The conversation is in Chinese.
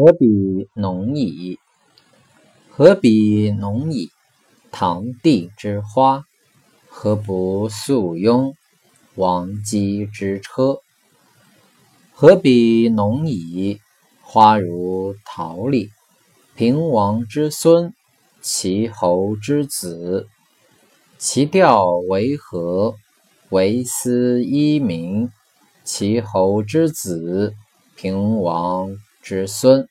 何比农矣？何比农矣？堂棣之花，何不素拥？王姬之车。何比农矣？花如桃李，平王之孙，齐侯之子。其调为何？为斯伊民。齐侯之子，平王之孙。